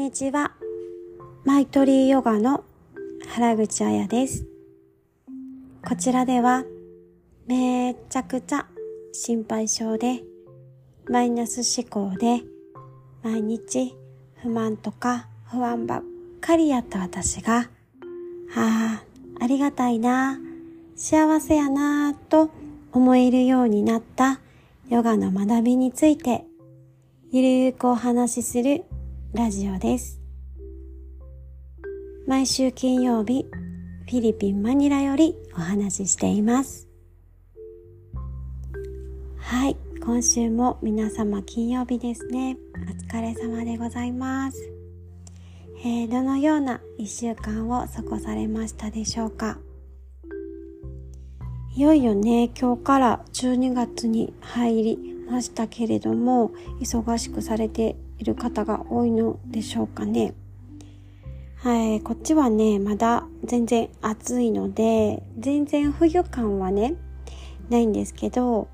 にちは。マイトリーヨガの原口彩です。こちらでは、めちゃくちゃ心配性で、マイナス思考で、毎日不満とか不安ばっかりやった私が、ああ、ありがたいな、幸せやなと思えるようになったヨガの学びについて、ゆるーくお話しするラジオです。毎週金曜日、フィリピン・マニラよりお話ししています。はい、今週も皆様金曜日ですね。お疲れ様でございます。えー、どのような一週間を過ごされましたでしょうかいよいよね、今日から12月に入りましたけれども、忙しくされている方が多いのでしょうかね。はい、こっちはね、まだ全然暑いので、全然冬感はね、ないんですけど、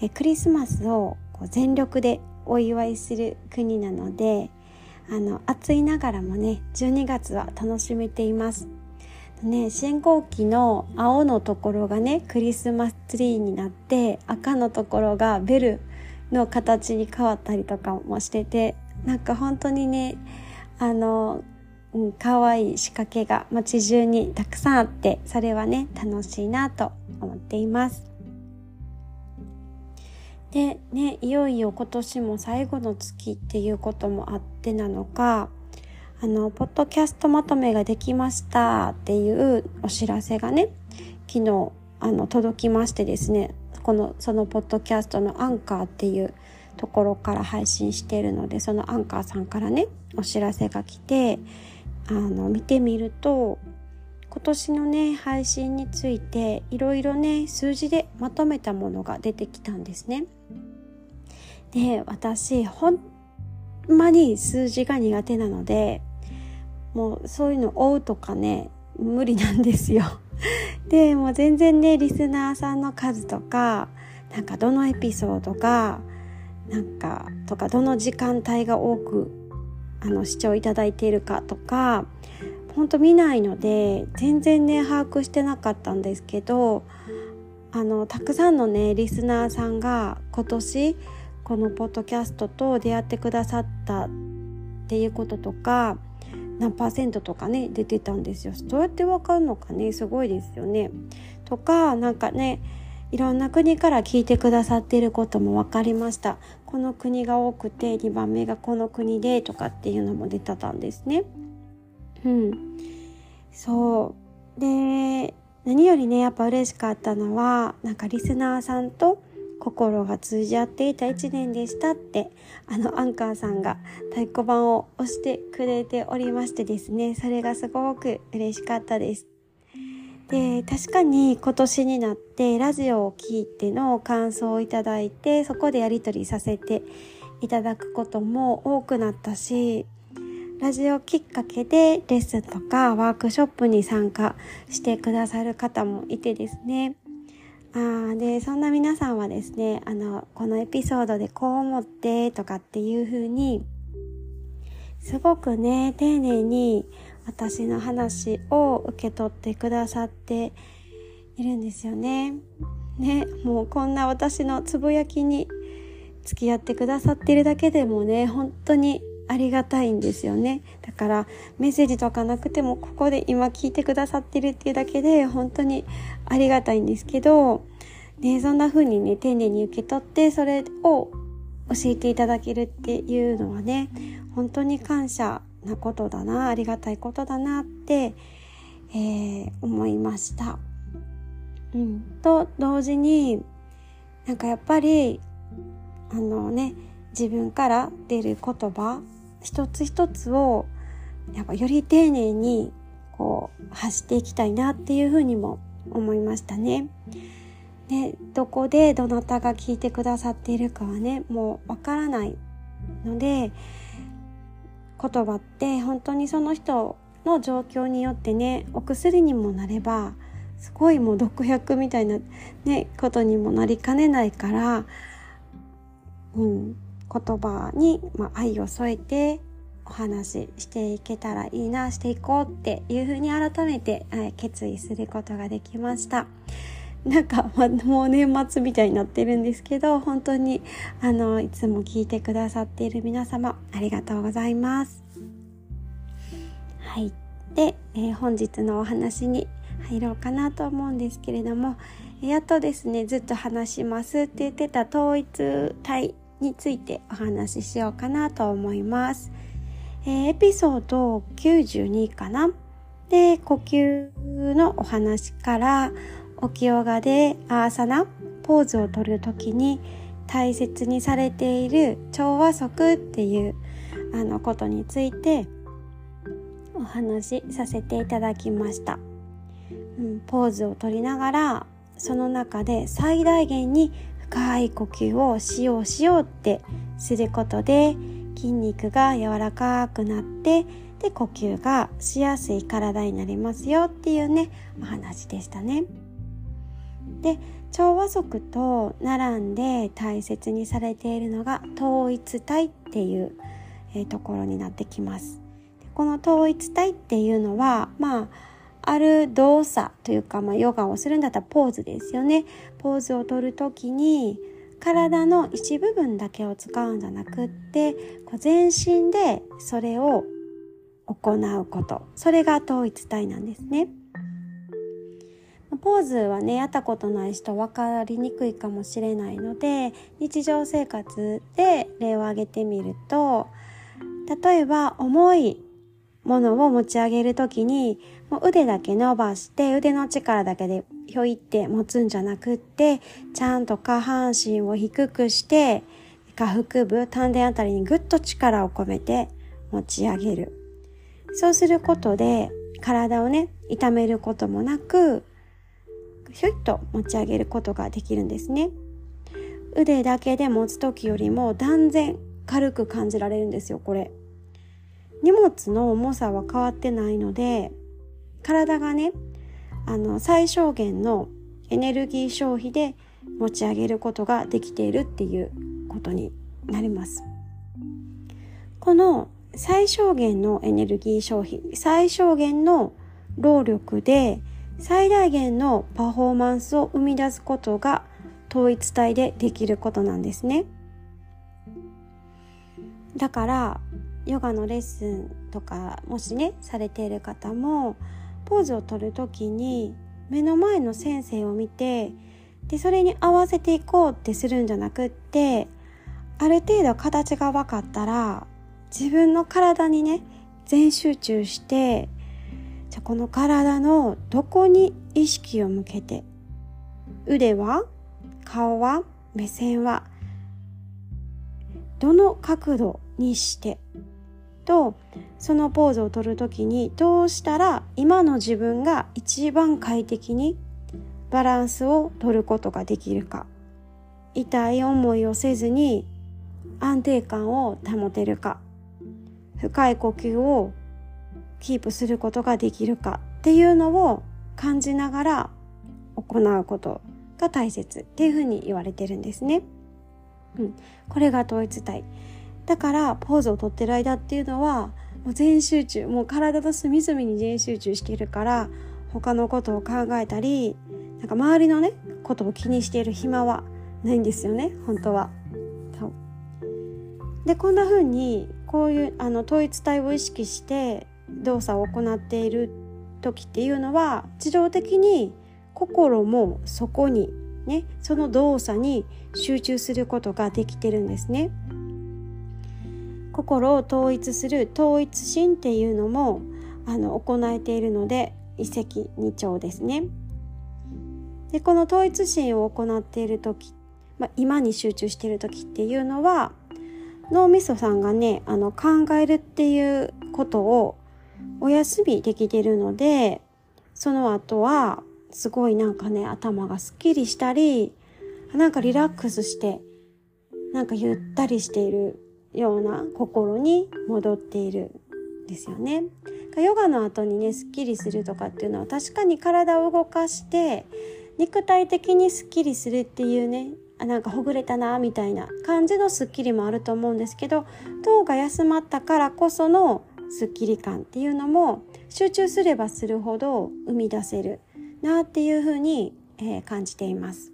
えクリスマスをこう全力でお祝いする国なので、あの、暑いながらもね、12月は楽しめています。ね、信号機の青のところがね、クリスマスツリーになって、赤のところがベルの形に変わったりとかもしててなんか本当にねあの、うん、可愛い仕掛けが街中にたくさんあってそれはね楽しいなと思っています。でねいよいよ今年も最後の月っていうこともあってなのかあのポッドキャストまとめができましたっていうお知らせがね昨日あの届きましてですねこのそのポッドキャストのアンカーっていうところから配信しているのでそのアンカーさんからねお知らせが来てあの見てみると今年のね配信についていろいろね数字でまとめたものが出てきたんですね。で私ほんまに数字が苦手なのでもうそういうの追うとかね無理なんですよ。でもう全然ねリスナーさんの数とかなんかどのエピソードがなんかとかどの時間帯が多くあの視聴いただいているかとかほんと見ないので全然ね把握してなかったんですけどあのたくさんのねリスナーさんが今年このポッドキャストと出会ってくださったっていうこととか何パーセントとかね出てたんですよ。どうやってわかるのかねすごいですよね。とかなんかねいろんな国から聞いてくださっていることも分かりました。この国が多くて2番目がこの国でとかっていうのも出てたんですね。うん。そう。で何よりねやっぱ嬉しかったのはなんかリスナーさんと心が通じ合っていた一年でしたってあのアンカーさんが太鼓判を押してくれておりましてですねそれがすごく嬉しかったです。で確かに今年になってラジオを聴いての感想をいただいてそこでやり取りさせていただくことも多くなったしラジオきっかけでレッスンとかワークショップに参加してくださる方もいてですね。あでそんな皆さんはですねあのこのエピソードでこう思ってとかっていう風にすごくね丁寧に私の話を受け取ってくださっているんですよね。ねもうこんな私のつぶやきに付き合ってくださっているだけでもね本当にありがたいんですよね。だからメッセージとかなくてもここで今聞いてくださってるっていうだけで本当にありがたいんですけど、ね、そんな風にね、丁寧に受け取ってそれを教えていただけるっていうのはね、本当に感謝なことだな、ありがたいことだなって、えー、思いました。うん。と同時に、なんかやっぱり、あのね、自分から出る言葉一つ一つをやっぱより丁寧にこう発していきたいなっていうふうにも思いましたね。でどこでどなたが聞いてくださっているかはねもうわからないので言葉って本当にその人の状況によってねお薬にもなればすごいもう毒薬みたいなねことにもなりかねないからうん言葉に、ま、愛を添えてお話ししていけたらいいなしていこうっていうふうに改めて、はい、決意することができました。なんか、ま、もう年末みたいになってるんですけど、本当に、あの、いつも聞いてくださっている皆様、ありがとうございます。はい。で、えー、本日のお話に入ろうかなと思うんですけれども、やっとですね、ずっと話しますって言ってた統一体についてお話ししようかなと思います。えー、エピソード92かな？で、呼吸のお話から起きヨガでアーサナ、ポーズをとるときに大切にされている調和則っていうあのことについてお話しさせていただきました。うん、ポーズをとりながらその中で最大限に深い呼吸をしようしようってすることで筋肉が柔らかくなってで呼吸がしやすい体になりますよっていうねお話でしたね。で調和則と並んで大切にされているのが統一体っていう、え、ところになってきます。この統一体っていうのはまあある動作というか、まあ、ヨガをするんだったらポーズですよね。ポーズをとるときに体の一部分だけを使うんじゃなくってこう全身でそれを行うことそれが統一体なんですね。ポーズはねやったことない人分かりにくいかもしれないので日常生活で例を挙げてみると例えば重いものを持ち上げるときにもう腕だけ伸ばして腕の力だけでひょいって持つんじゃなくってちゃんと下半身を低くして下腹部丹田あたりにぐっと力を込めて持ち上げる。そうすることで体をね痛めることもなくひょいっと持ち上げることができるんですね。腕だけで持つ時よりも断然軽く感じられるんですよこれ。荷物の重さは変わってないので体がねあの最小限のエネルギー消費で持ち上げることができているっていうことになりますこの最小限のエネルギー消費最小限の労力で最大限のパフォーマンスを生み出すことが統一体でできることなんですね。だからヨガのレッスンとかもしねされている方もポーズをとる時に目の前の先生を見てでそれに合わせていこうってするんじゃなくってある程度形が分かったら自分の体にね全集中してじゃこの体のどこに意識を向けて腕は顔は目線はどの角度にしてとそのポーズをとる時にどうしたら今の自分が一番快適にバランスを取ることができるか痛い思いをせずに安定感を保てるか深い呼吸をキープすることができるかっていうのを感じながら行うことが大切っていうふうに言われてるんですね。うん、これが統一体。だからポーズをとってる間っていうのはもう全集中もう体の隅々に全集中してるから他のことを考えたりなんか周りのねことを気にしている暇はないんですよね本当は。でこんな風にこういうあの統一体を意識して動作を行っている時っていうのは自動的に心もそこにねその動作に集中することができてるんですね。心を統一する統一心っていうのもあの行えているので一石二鳥ですね。でこの統一心を行っている時、まあ、今に集中している時っていうのは脳みそさんがねあの考えるっていうことをお休みできてるのでその後はすごいなんかね頭がすっきりしたりなんかリラックスしてなんかゆったりしているような心に戻っているんですよね。ヨガの後にねすっきりするとかっていうのは確かに体を動かして肉体的にすっきりするっていうねあなんかほぐれたなみたいな感じのスッキリもあると思うんですけど脳が休まったからこそのスッキリ感っていうのも集中すればするほど生み出せるなっていうふうに、えー、感じています。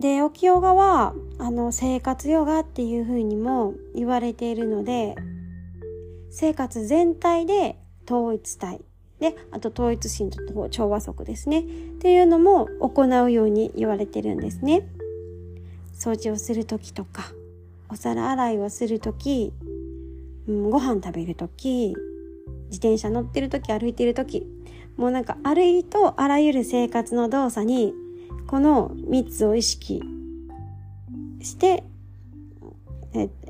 で、沖ヨガは、あの、生活ヨガっていうふうにも言われているので、生活全体で統一体。で、あと統一心と調和則ですね。っていうのも行うように言われてるんですね。掃除をするときとか、お皿洗いをするとき、うん、ご飯食べるとき、自転車乗ってるとき、歩いてるとき、もうなんかあるいとあらゆる生活の動作にこの3つを意識して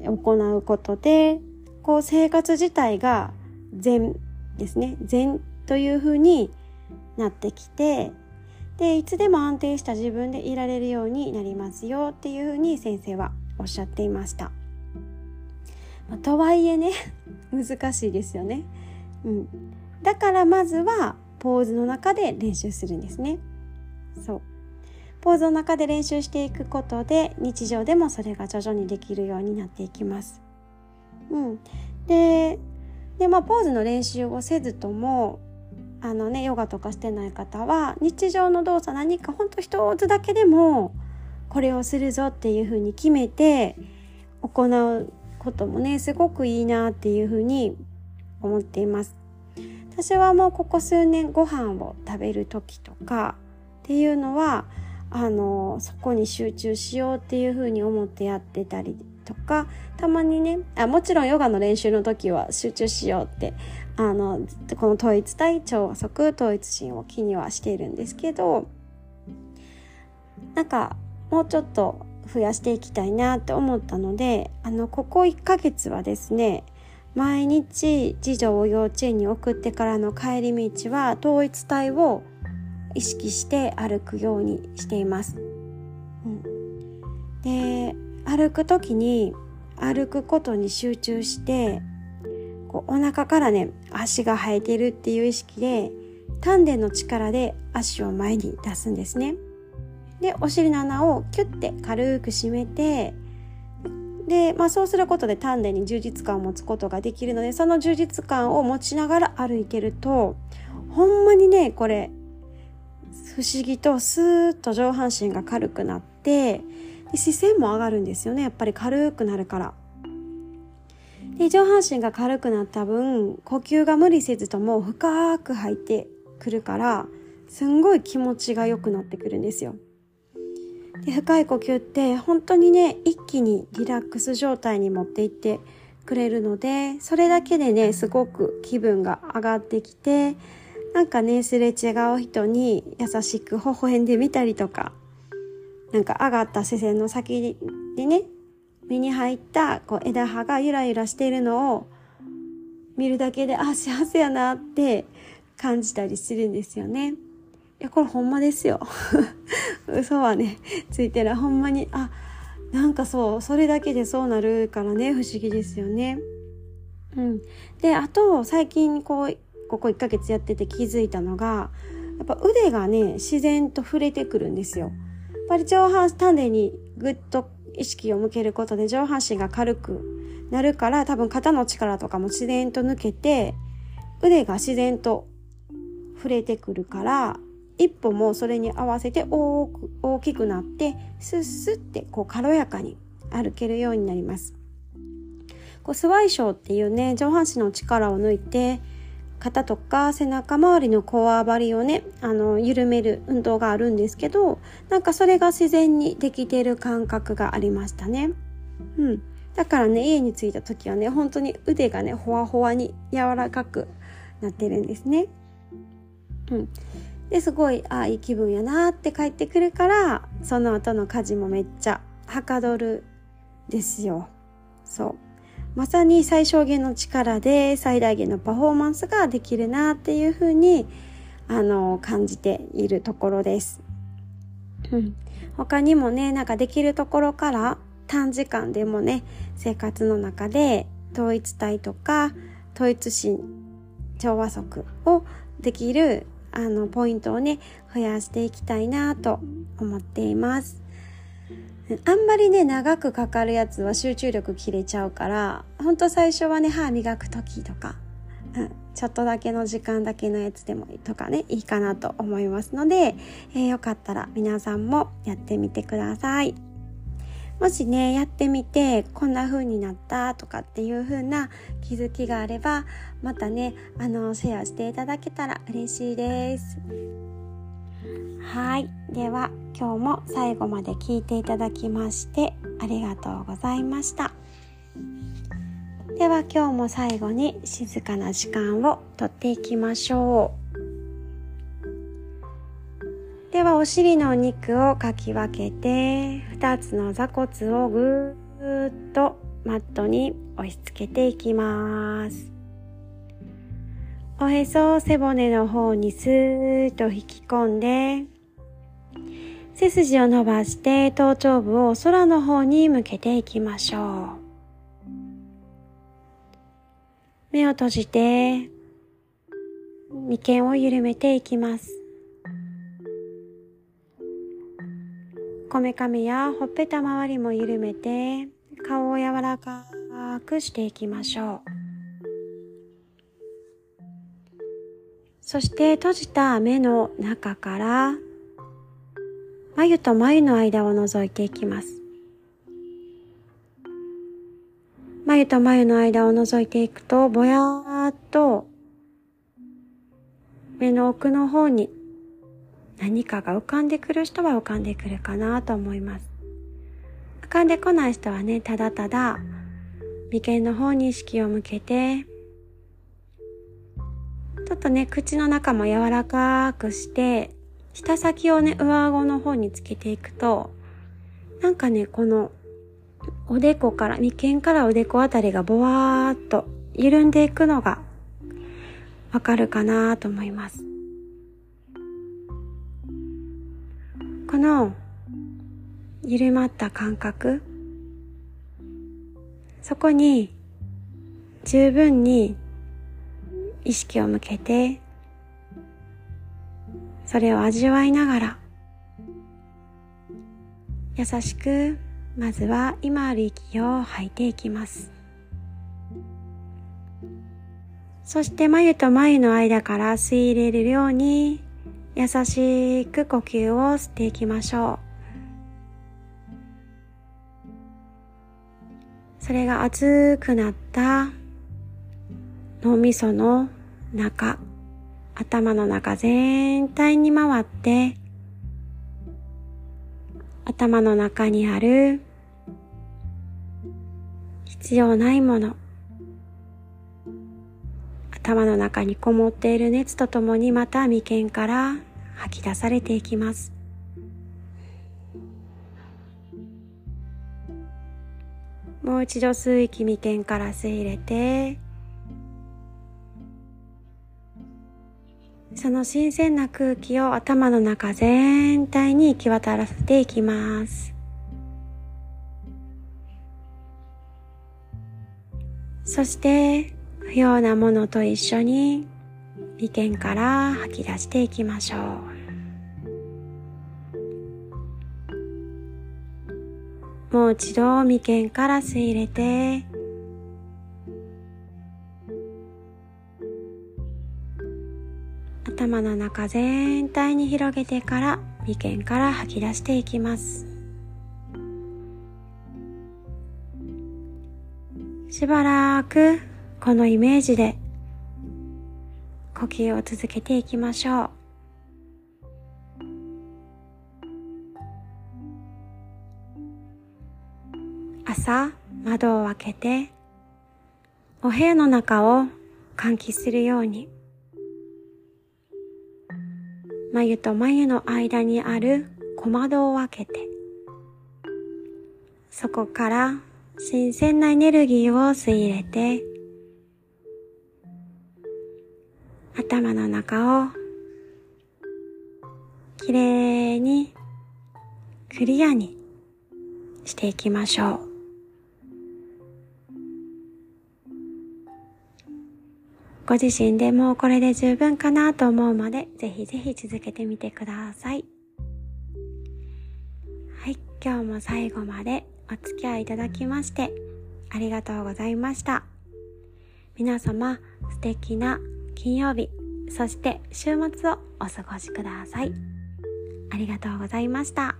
行うことでこう生活自体が善ですね善というふうになってきてでいつでも安定した自分でいられるようになりますよっていうふうに先生はおっしゃっていました。まあ、とはいえね 難しいですよね。うん、だからまずはポーズの中で練習するんですね。そうポーズの中で練習していくことで日常でもそれが徐々にできるようになっていきます。うん、でで、まあ、ポーズの練習をせずともあのねヨガとかしてない方は日常の動作何かほんと一つだけでもこれをするぞっていうふうに決めて行うこともねすごくいいなっていうふうに思っています。私はもうここ数年ご飯を食べる時とかっていうのはあのそこに集中しようっていうふうに思ってやってたりとかたまにねあもちろんヨガの練習の時は集中しようってあのこの統一体調則統一心を気にはしているんですけどなんかもうちょっと増やしていきたいなって思ったのであのここ1ヶ月はですね毎日次女を幼稚園に送ってからの帰り道は統一体を意識して歩くようにしています。うん、で歩く時に歩くことに集中してこうお腹からね足が生えてるっていう意識で丹田の力で足を前に出すんですね。でお尻の穴をキュッて軽く締めてで、まあ、そうすることで丹田に充実感を持つことができるのでその充実感を持ちながら歩いてるとほんまにねこれ不思議とスーッと上半身が軽くなってで視線も上がるんですよねやっぱり軽くなるから。で上半身が軽くなった分呼吸が無理せずとも深く入ってくるからすんごい気持ちが良くなってくるんですよ。で深い呼吸って本当にね一気にリラックス状態に持っていってくれるのでそれだけでねすごく気分が上がってきてなんかね、すれ違う人に優しく微笑んでみたりとか、なんか上がった視線の先でね、目に入ったこう枝葉がゆらゆらしているのを見るだけで、あ、幸せやなって感じたりするんですよね。いや、これほんまですよ。嘘はね、ついてる。ほんまに、あ、なんかそう、それだけでそうなるからね、不思議ですよね。うん。で、あと、最近こう、ここ1ヶ月やってて気づいたのがやっぱ腕がね自然と触れてくるんですよ。やっぱり上半丹田にぐっと意識を向けることで上半身が軽くなるから多分肩の力とかも自然と抜けて腕が自然と触れてくるから一歩もそれに合わせて大く大きくなってスッスッってこう軽やかに歩けるようになります。こうスワイショーっていうね上半身の力を抜いて肩とか背中周りのこわばりをね、あの、緩める運動があるんですけど、なんかそれが自然にできている感覚がありましたね。うん。だからね、家に着いた時はね、本当に腕がね、ほわほわに柔らかくなってるんですね。うん。で、すごい、ああ、いい気分やなって帰ってくるから、その後の家事もめっちゃはかどるですよ。そう。まさに最小限の力で最大限のパフォーマンスができるなっていうふうにあの感じているところです。うん、他にもねなんかできるところから短時間でもね生活の中で統一体とか統一心調和則をできるあの、ポイントをね、増やしていきたいなと思っています。あんまりね、長くかかるやつは集中力切れちゃうから、ほんと最初はね、歯磨く時とか、うん、ちょっとだけの時間だけのやつでもいいとかね、いいかなと思いますので、えー、よかったら皆さんもやってみてください。もしね、やってみて、こんな風になったとかっていう風な気づきがあれば、またね、あの、シェアしていただけたら嬉しいです。はい。では、今日も最後まで聞いていただきまして、ありがとうございました。では今日も最後に静かな時間をとっていきましょう。ではお尻のお肉をかき分けて2つの座骨をぐーっとマットに押し付けていきますおへそを背骨の方にスーッと引き込んで背筋を伸ばして頭頂部を空の方に向けていきましょう。目を閉じて眉間を緩めていきます。こめかみやほっぺた周りも緩めて顔を柔らかくしていきましょう。そして閉じた目の中から眉と眉の間を覗いていきます眉と眉の間を覗いていくとぼやーっと目の奥の方に何かが浮かんでくる人は浮かんでくるかなと思います。浮かんでこない人はね、ただただ眉間の方に意識を向けて、ちょっとね、口の中も柔らかくして、舌先をね、上顎の方につけていくと、なんかね、この、おでこから、眉間からおでこあたりがぼわーっと緩んでいくのがわかるかなと思います。この緩まった感覚そこに十分に意識を向けてそれを味わいながら優しくまずは今ある息を吐いていきますそして眉と眉の間から吸い入れるように優しく呼吸を吸っていきましょう。それが熱くなった脳みその中、頭の中全体に回って、頭の中にある必要ないもの、頭の中にこもっている熱とともにまた眉間から吐き出されていきます。もう一度吸う息眉間から吸い入れて、その新鮮な空気を頭の中全体に行き渡らせていきます。そして、不要なものと一緒に眉間から吐き出していきましょう。もう一度眉間から吸い入れて、頭の中全体に広げてから眉間から吐き出していきます。しばらくこのイメージで呼吸を続けていきましょう。朝窓を開けてお部屋の中を換気するように眉と眉の間にある小窓を開けてそこから新鮮なエネルギーを吸い入れて頭の中をきれいにクリアにしていきましょう。ご自身でもうこれで十分かなと思うまで、ぜひぜひ続けてみてください。はい、今日も最後までお付き合いいただきまして、ありがとうございました。皆様、素敵な金曜日、そして週末をお過ごしください。ありがとうございました。